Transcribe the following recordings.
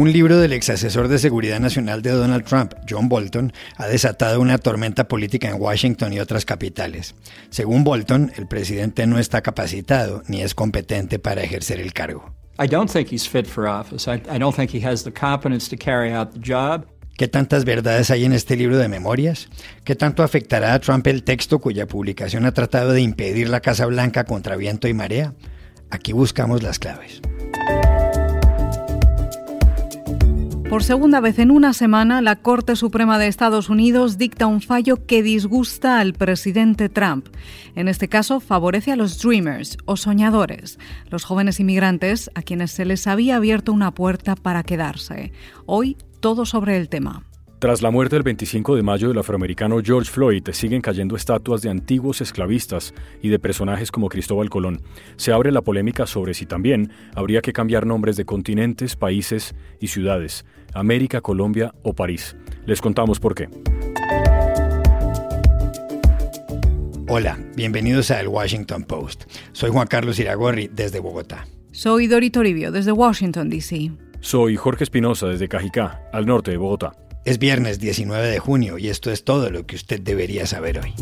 Un libro del ex asesor de seguridad nacional de Donald Trump, John Bolton, ha desatado una tormenta política en Washington y otras capitales. Según Bolton, el presidente no está capacitado ni es competente para ejercer el cargo. I don't think he's fit for office. I, I don't think he has the competence to carry out the job. ¿Qué tantas verdades hay en este libro de memorias? ¿Qué tanto afectará a Trump el texto cuya publicación ha tratado de impedir la Casa Blanca contra viento y marea? Aquí buscamos las claves. Por segunda vez en una semana, la Corte Suprema de Estados Unidos dicta un fallo que disgusta al presidente Trump. En este caso, favorece a los dreamers o soñadores, los jóvenes inmigrantes a quienes se les había abierto una puerta para quedarse. Hoy, todo sobre el tema. Tras la muerte del 25 de mayo del afroamericano George Floyd, siguen cayendo estatuas de antiguos esclavistas y de personajes como Cristóbal Colón. Se abre la polémica sobre si también habría que cambiar nombres de continentes, países y ciudades, América, Colombia o París. Les contamos por qué. Hola, bienvenidos a El Washington Post. Soy Juan Carlos Iragorri desde Bogotá. Soy Dori Toribio desde Washington, D.C. Soy Jorge Espinosa desde Cajicá, al norte de Bogotá. Es viernes 19 de junio y esto es todo lo que usted debería saber hoy.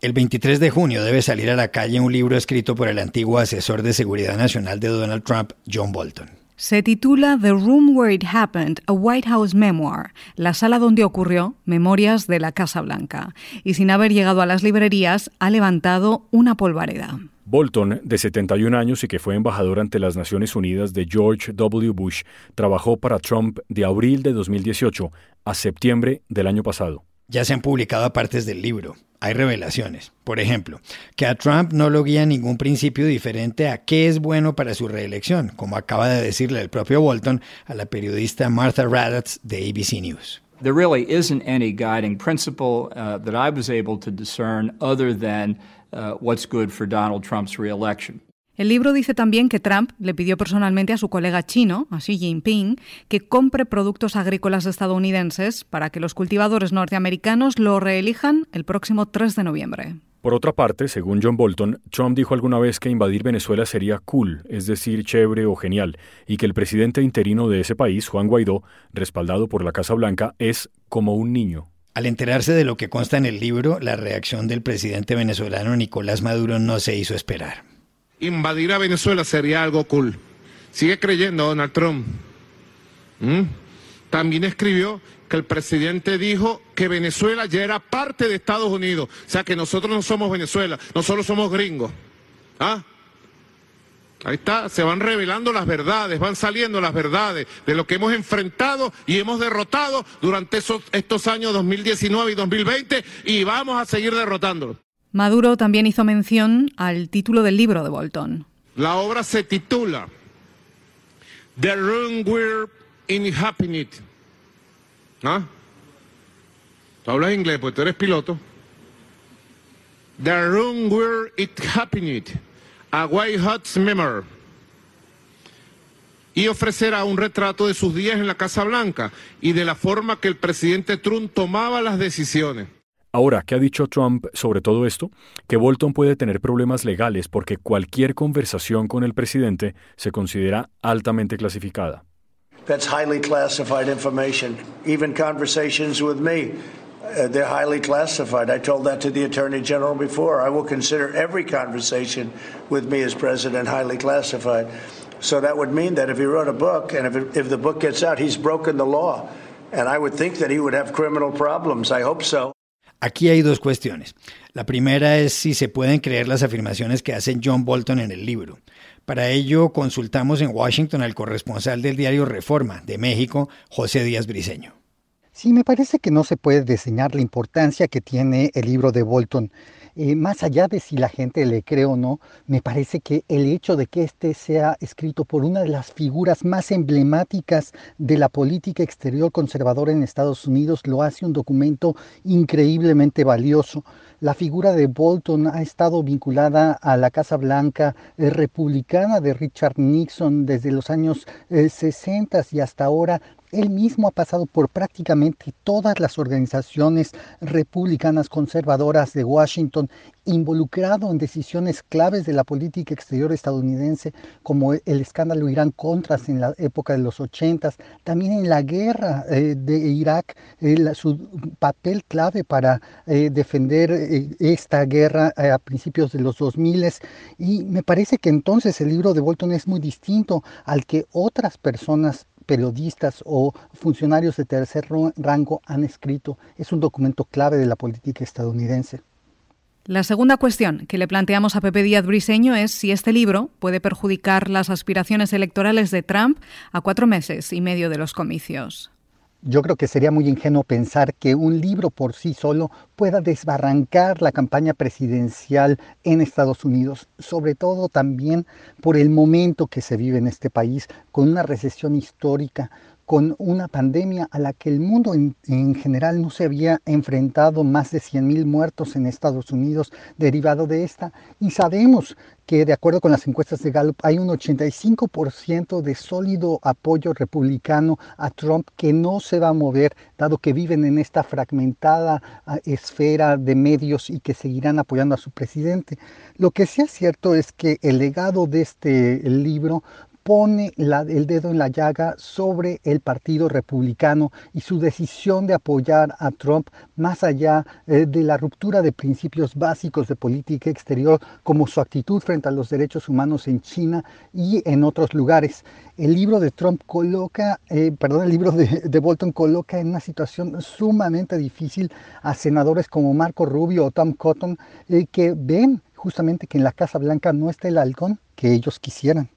El 23 de junio debe salir a la calle un libro escrito por el antiguo asesor de seguridad nacional de Donald Trump, John Bolton. Se titula The Room Where It Happened, a White House Memoir, la sala donde ocurrió, Memorias de la Casa Blanca, y sin haber llegado a las librerías ha levantado una polvareda. Bolton, de 71 años y que fue embajador ante las Naciones Unidas de George W. Bush, trabajó para Trump de abril de 2018 a septiembre del año pasado. Ya se han publicado partes del libro. Hay revelaciones. Por ejemplo, que a Trump no lo guía ningún principio diferente a qué es bueno para su reelección, como acaba de decirle el propio Bolton a la periodista Martha Raddatz de ABC News. There really isn't any guiding principle uh, that I was able to discern other than uh, what's good for Donald Trump's reelection. El libro dice también que Trump le pidió personalmente a su colega chino, a Xi Jinping, que compre productos agrícolas estadounidenses para que los cultivadores norteamericanos lo reelijan el próximo 3 de noviembre. Por otra parte, según John Bolton, Trump dijo alguna vez que invadir Venezuela sería cool, es decir, chévere o genial, y que el presidente interino de ese país, Juan Guaidó, respaldado por la Casa Blanca, es como un niño. Al enterarse de lo que consta en el libro, la reacción del presidente venezolano Nicolás Maduro no se hizo esperar invadir a Venezuela sería algo cool. Sigue creyendo Donald Trump. ¿Mm? También escribió que el presidente dijo que Venezuela ya era parte de Estados Unidos. O sea que nosotros no somos Venezuela, nosotros somos gringos. ¿Ah? Ahí está, se van revelando las verdades, van saliendo las verdades de lo que hemos enfrentado y hemos derrotado durante estos años 2019 y 2020 y vamos a seguir derrotándolo. Maduro también hizo mención al título del libro de Bolton. La obra se titula The Room We're Inhabiting. ¿Ah? Tú hablas inglés, pues tú eres piloto. The Room Where It Happened, a White House Memory. Y ofrecerá un retrato de sus días en la Casa Blanca y de la forma que el presidente Trump tomaba las decisiones. Ahora, ¿qué ha dicho Trump sobre todo esto? Que Bolton puede tener problemas legales porque cualquier conversación con el presidente se considera altamente clasificada. That's highly classified information. Even conversations with me, uh, they're highly classified. I told that to the Attorney General before. I will consider every conversation with me as president highly classified. So that would mean that if he wrote a book and if, it, if the book gets out, he's broken the law. And I would think that he would have criminal problems. I hope so. Aquí hay dos cuestiones. La primera es si se pueden creer las afirmaciones que hace John Bolton en el libro. Para ello consultamos en Washington al corresponsal del diario Reforma de México, José Díaz Briceño. Sí, me parece que no se puede diseñar la importancia que tiene el libro de Bolton. Eh, más allá de si la gente le cree o no, me parece que el hecho de que este sea escrito por una de las figuras más emblemáticas de la política exterior conservadora en Estados Unidos lo hace un documento increíblemente valioso. La figura de Bolton ha estado vinculada a la Casa Blanca eh, republicana de Richard Nixon desde los años 60 eh, y hasta ahora Él mismo ha pasado por prácticamente todas las organizaciones republicanas conservadoras de Washington, involucrado en decisiones claves de la política exterior estadounidense, como el escándalo Irán-Contras en la época de los 80, también en la guerra eh, de Irak, eh, su papel clave para eh, defender esta guerra a principios de los 2000 y me parece que entonces el libro de Bolton es muy distinto al que otras personas periodistas o funcionarios de tercer rango han escrito. Es un documento clave de la política estadounidense. La segunda cuestión que le planteamos a Pepe Díaz Briseño es si este libro puede perjudicar las aspiraciones electorales de Trump a cuatro meses y medio de los comicios. Yo creo que sería muy ingenuo pensar que un libro por sí solo pueda desbarrancar la campaña presidencial en Estados Unidos, sobre todo también por el momento que se vive en este país, con una recesión histórica, con una pandemia a la que el mundo en, general no se había enfrentado, más de 100.000 muertos en Estados Unidos derivado de esta. Y sabemos que de acuerdo con las encuestas de Gallup hay un 85% de sólido apoyo republicano a Trump que no se va a mover, dado que viven en esta fragmentada ah, esfera de medios y que seguirán apoyando a su presidente. Lo que sí es cierto es que el legado de este libro pone el dedo en la llaga sobre el Partido Republicano y su decisión de apoyar a Trump más allá eh, de la ruptura de principios básicos de política exterior como su actitud frente a los derechos humanos en China y en otros lugares. El libro de Trump coloca, eh, perdón, el libro de, Bolton coloca en una situación sumamente difícil a senadores como Marco Rubio o Tom Cotton eh, que ven justamente que en la Casa Blanca no está el halcón que ellos quisieran.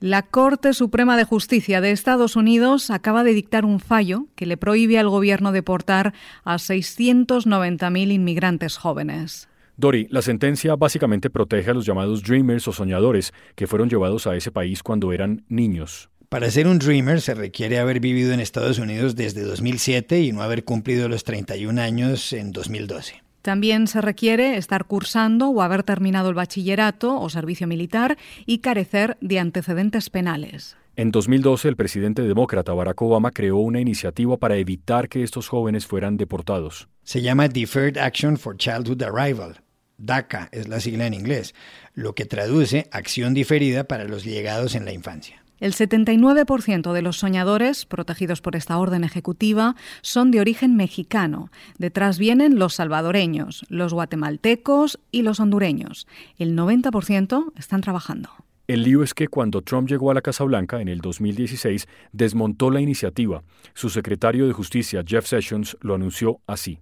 La Corte Suprema de Justicia de Estados Unidos acaba de dictar un fallo que le prohíbe al gobierno deportar a 690.000 inmigrantes jóvenes. Dori, la sentencia básicamente protege a los llamados dreamers o soñadores que fueron llevados a ese país cuando eran niños. Para ser un dreamer se requiere haber vivido en Estados Unidos desde 2007 y no haber cumplido los 31 años en 2012. También se requiere estar cursando o haber terminado el bachillerato o servicio militar y carecer de antecedentes penales. En 2012, el presidente demócrata Barack Obama creó una iniciativa para evitar que estos jóvenes fueran deportados. Se llama Deferred Action for Childhood Arrival. DACA es la sigla en inglés, lo que traduce acción diferida para los llegados en la infancia. El 79% de los soñadores protegidos por esta orden ejecutiva son de origen mexicano. Detrás vienen los salvadoreños, los guatemaltecos y los hondureños. El 90% están trabajando. El lío es que cuando Trump llegó a la Casa Blanca en el 2016, desmontó la iniciativa. Su secretario de Justicia, Jeff Sessions, lo anunció así.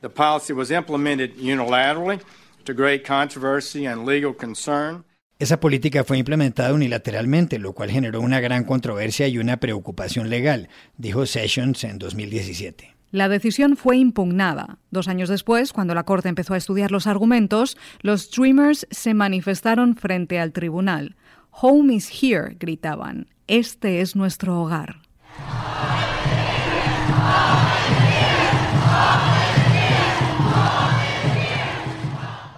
The policy was implemented unilaterally to great controversy and legal concern. Esa política fue implementada unilateralmente, lo cual generó una gran controversia y una preocupación legal, dijo Sessions en 2017. La decisión fue impugnada. Dos años después, cuando la Corte empezó a estudiar los argumentos, los Dreamers se manifestaron frente al tribunal. Home is here, gritaban. Este es nuestro hogar.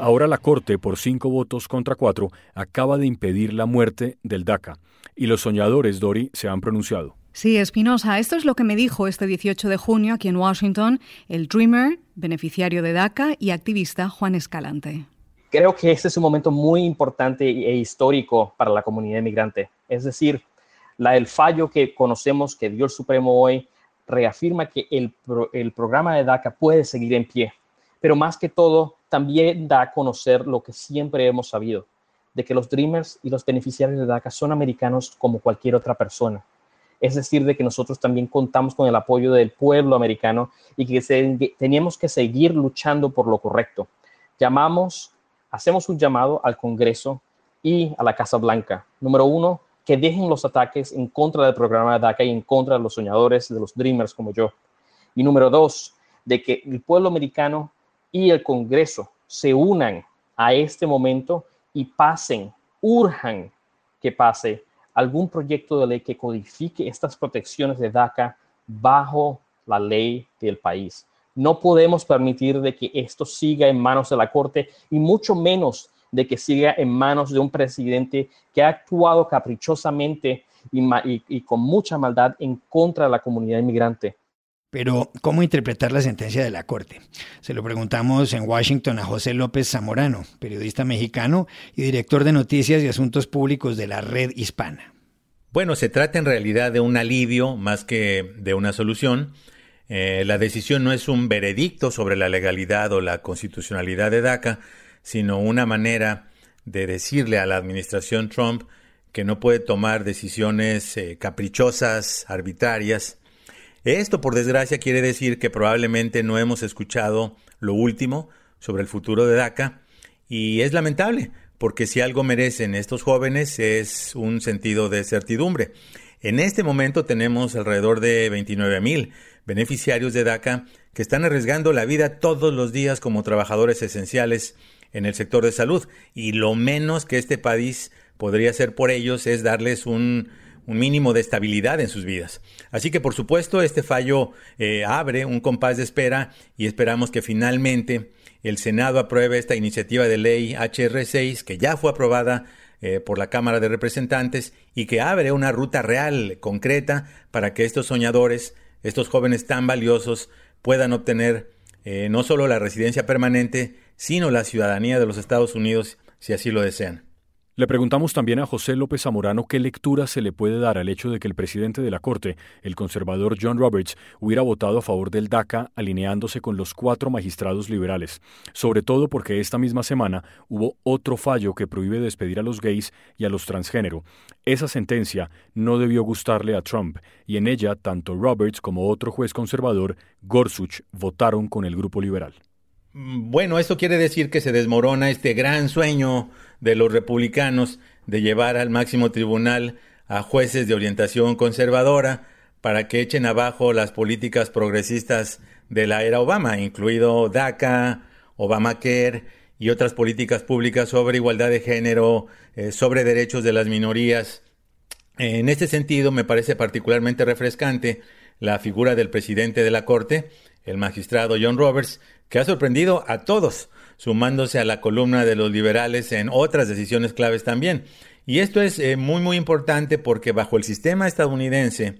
Ahora la Corte, por cinco votos contra cuatro, acaba de impedir la muerte del DACA. Y los soñadores, Dori, se han pronunciado. Sí, Espinosa, esto es lo que me dijo este 18 de junio aquí en Washington el Dreamer, beneficiario de DACA y activista Juan Escalante. Creo que este es un momento muy importante e histórico para la comunidad inmigrante. Es decir, la, el fallo que conocemos que dio el Supremo hoy reafirma que el, el programa de DACA puede seguir en pie. Pero más que todo, también da a conocer lo que siempre hemos sabido, de que los Dreamers y los beneficiarios de DACA son americanos como cualquier otra persona. Es decir, de que nosotros también contamos con el apoyo del pueblo americano y que teníamos que seguir luchando por lo correcto. Llamamos, hacemos un llamado al Congreso y a la Casa Blanca. Número uno, que dejen los ataques en contra del programa de DACA y en contra de los soñadores, de los Dreamers como yo. Y número dos, de que el pueblo americano y el Congreso se unan a este momento y pasen, urjan que pase algún proyecto de ley que codifique estas protecciones de DACA bajo la ley del país. No podemos permitir de que esto siga en manos de la Corte y mucho menos de que siga en manos de un presidente que ha actuado caprichosamente y, con mucha maldad en contra de la comunidad inmigrante. Pero, ¿cómo interpretar la sentencia de la Corte? Se lo preguntamos en Washington a José López Zamorano, periodista mexicano y director de Noticias y Asuntos Públicos de la Red Hispana. Bueno, se trata en realidad de un alivio más que de una solución. Eh, la decisión no es un veredicto sobre la legalidad o la constitucionalidad de DACA, sino una manera de decirle a la administración Trump que no puede tomar decisiones eh, caprichosas, arbitrarias. Esto, por desgracia, quiere decir que probablemente no hemos escuchado lo último sobre el futuro de DACA y es lamentable, porque si algo merecen estos jóvenes es un sentido de certidumbre. En este momento tenemos alrededor de 29 mil beneficiarios de DACA que están arriesgando la vida todos los días como trabajadores esenciales en el sector de salud y lo menos que este país podría hacer por ellos es darles un, mínimo de estabilidad en sus vidas. Así que por supuesto este fallo eh, abre un compás de espera y esperamos que finalmente el Senado apruebe esta iniciativa de ley HR6 que ya fue aprobada eh, por la Cámara de Representantes y que abre una ruta real, concreta, para que estos soñadores, estos jóvenes tan valiosos, puedan obtener eh, no solo la residencia permanente, sino la ciudadanía de los Estados Unidos si así lo desean. Le preguntamos también a José López Zamorano qué lectura se le puede dar al hecho de que el presidente de la Corte, el conservador John Roberts, hubiera votado a favor del DACA alineándose con los cuatro magistrados liberales, sobre todo porque esta misma semana hubo otro fallo que prohíbe despedir a los gays y a los transgénero. Esa sentencia no debió gustarle a Trump y en ella tanto Roberts como otro juez conservador, Gorsuch, votaron con el grupo liberal. Bueno, esto quiere decir que se desmorona este gran sueño de los republicanos de llevar al máximo tribunal a jueces de orientación conservadora para que echen abajo las políticas progresistas de la era Obama, incluido DACA, Obamacare y otras políticas públicas sobre igualdad de género, eh, sobre derechos de las minorías. En este sentido, me parece particularmente refrescante la figura del presidente de la Corte, el magistrado John Roberts, que ha sorprendido a todos, sumándose a la columna de los liberales en otras decisiones claves también. Y esto es eh, muy muy importante porque bajo el sistema estadounidense,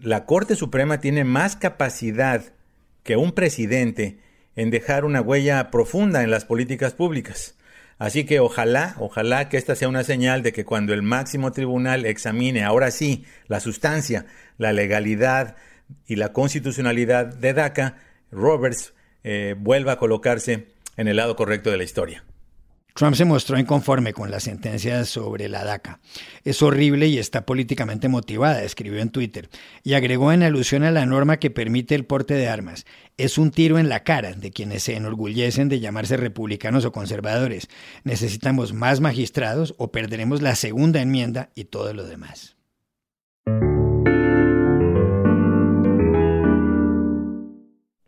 la Corte Suprema tiene más capacidad que un presidente en dejar una huella profunda en las políticas públicas. Así que ojalá, ojalá que esta sea una señal de que cuando el máximo tribunal examine ahora sí la sustancia, la legalidad y la constitucionalidad de DACA, Roberts eh, vuelva a colocarse en el lado correcto de la historia. Trump se mostró inconforme con la sentencia sobre la DACA. Es horrible y está políticamente motivada, escribió en Twitter, y agregó en alusión a la norma que permite el porte de armas. Es un tiro en la cara de quienes se enorgullecen de llamarse republicanos o conservadores. Necesitamos más magistrados o perderemos la segunda enmienda y todo lo demás.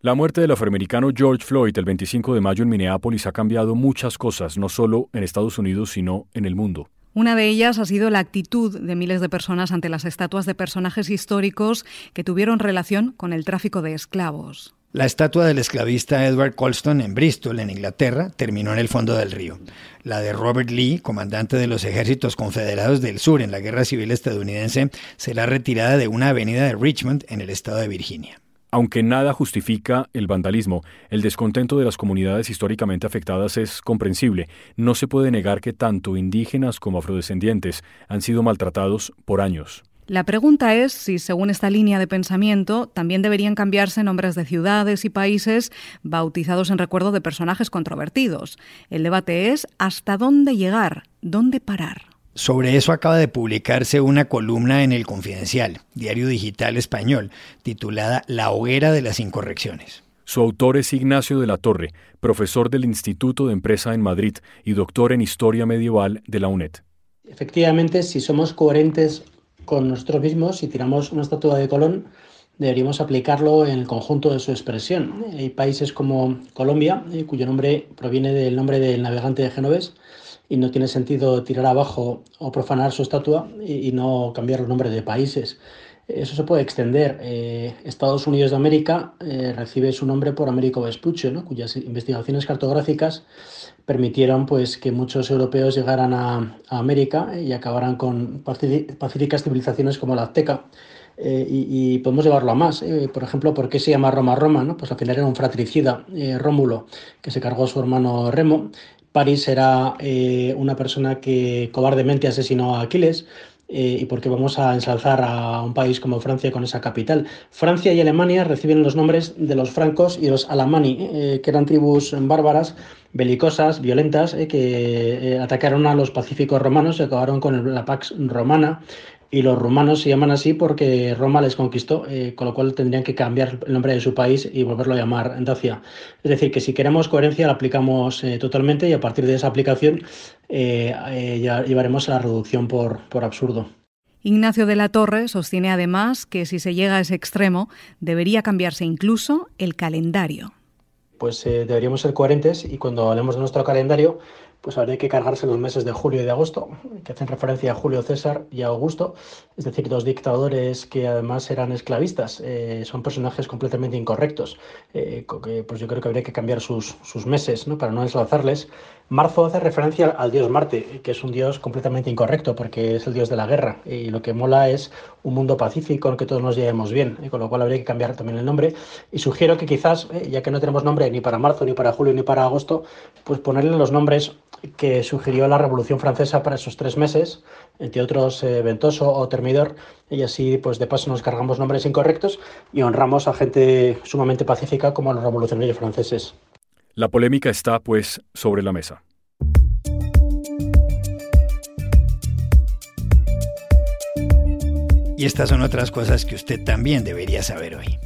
La muerte del afroamericano George Floyd el 25 de mayo en Minneapolis ha cambiado muchas cosas, no solo en Estados Unidos, sino en el mundo. Una de ellas ha sido la actitud de miles de personas ante las estatuas de personajes históricos que tuvieron relación con el tráfico de esclavos. La estatua del esclavista Edward Colston en Bristol, en Inglaterra, terminó en el fondo del río. La de Robert Lee, comandante de los ejércitos confederados del sur en la Guerra Civil estadounidense, será retirada de una avenida de Richmond, en el estado de Virginia. Aunque nada justifica el vandalismo, el descontento de las comunidades históricamente afectadas es comprensible. No se puede negar que tanto indígenas como afrodescendientes han sido maltratados por años. La pregunta es si, según esta línea de pensamiento, también deberían cambiarse nombres de ciudades y países bautizados en recuerdo de personajes controvertidos. El debate es hasta dónde llegar, dónde parar. Sobre eso acaba de publicarse una columna en El Confidencial, diario digital español, titulada La hoguera de las incorrecciones. Su autor es Ignacio de la Torre, profesor del Instituto de Empresa en Madrid y doctor en Historia Medieval de la UNED. Efectivamente, si somos coherentes con nosotros mismos, si tiramos una estatua de Colón, deberíamos aplicarlo en el conjunto de su expresión. Hay países como Colombia, eh, cuyo nombre proviene del nombre del navegante de Genovés, y no tiene sentido tirar abajo o profanar su estatua y, no cambiar los nombres de países. Eso se puede extender. Eh, Estados Unidos de América eh, recibe su nombre por Américo Vespuccio, cuyas investigaciones cartográficas permitieron pues, que muchos europeos llegaran a, América y acabaran con pacíficas civilizaciones como la azteca. Eh, y, podemos llevarlo a más. por ejemplo, ¿por qué se llama Roma Roma? ¿no? Pues al final era un fratricida, Rómulo, que se cargó a su hermano Remo. París era una persona que cobardemente asesinó a Aquiles. Eh, y porque vamos a ensalzar a un país como Francia con esa capital. Francia y Alemania reciben los nombres de los francos y los alamani, eh, que eran tribus bárbaras, belicosas, violentas, eh, que atacaron a los pacíficos romanos y acabaron con la Pax Romana y los rumanos se llaman así porque Roma les conquistó, eh, con lo cual tendrían que cambiar el nombre de su país y volverlo a llamar Dacia. Es decir, que si queremos coherencia la aplicamos eh, totalmente y a partir de esa aplicación eh, ya llevaremos a la reducción por, por absurdo. Ignacio de la Torre sostiene además que si se llega a ese extremo debería cambiarse incluso el calendario. Pues deberíamos ser coherentes y cuando hablemos de nuestro calendario pues habría que cargarse los meses de julio y de agosto, que hacen referencia a Julio César y a Augusto, es decir, dos dictadores que además eran esclavistas. Eh, son personajes completamente incorrectos. Eh, pues yo creo que habría que cambiar sus, sus meses ¿no? para no ensalzarles. Marzo hace referencia al dios Marte, que es un dios completamente incorrecto porque es el dios de la guerra y lo que mola es un mundo pacífico en el que todos nos llevemos bien, con lo cual habría que cambiar también el nombre. Y sugiero que quizás, eh, ya que no tenemos nombre ni para marzo, ni para julio, ni para agosto, pues ponerle los nombres que sugirió la Revolución Francesa para esos tres meses, entre otros eh, Ventoso o Termidor, y así pues de paso nos cargamos nombres incorrectos y honramos a gente sumamente pacífica como los revolucionarios franceses. La polémica está, pues, sobre la mesa. Y estas son otras cosas que usted también debería saber hoy.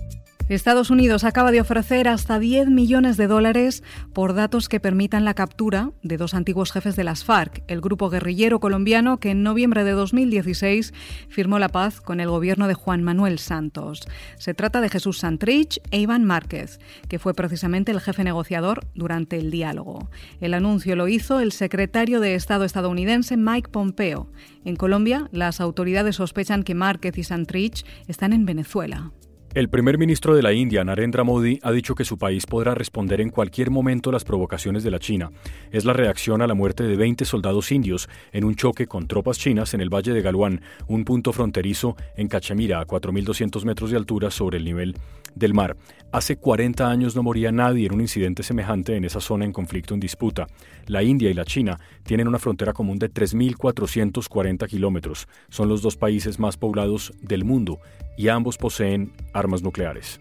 Estados Unidos acaba de ofrecer hasta 10 millones de dólares por datos que permitan la captura de dos antiguos jefes de las FARC, el grupo guerrillero colombiano que en noviembre de 2016 firmó la paz con el gobierno de Juan Manuel Santos. Se trata de Jesús Santrich e Iván Márquez, que fue precisamente el jefe negociador durante el diálogo. El anuncio lo hizo el secretario de Estado estadounidense Mike Pompeo. En Colombia, las autoridades sospechan que Márquez y Santrich están en Venezuela. El primer ministro de la India, Narendra Modi, ha dicho que su país podrá responder en cualquier momento las provocaciones de la China. Es la reacción a la muerte de 20 soldados indios en un choque con tropas chinas en el Valle de Galwan, un punto fronterizo en Cachemira, a 4.200 metros de altura sobre el nivel del mar. Hace 40 años no moría nadie en un incidente semejante en esa zona en conflicto en disputa. La India y la China tienen una frontera común de 3.440 kilómetros. Son los dos países más poblados del mundo y ambos poseen armas nucleares.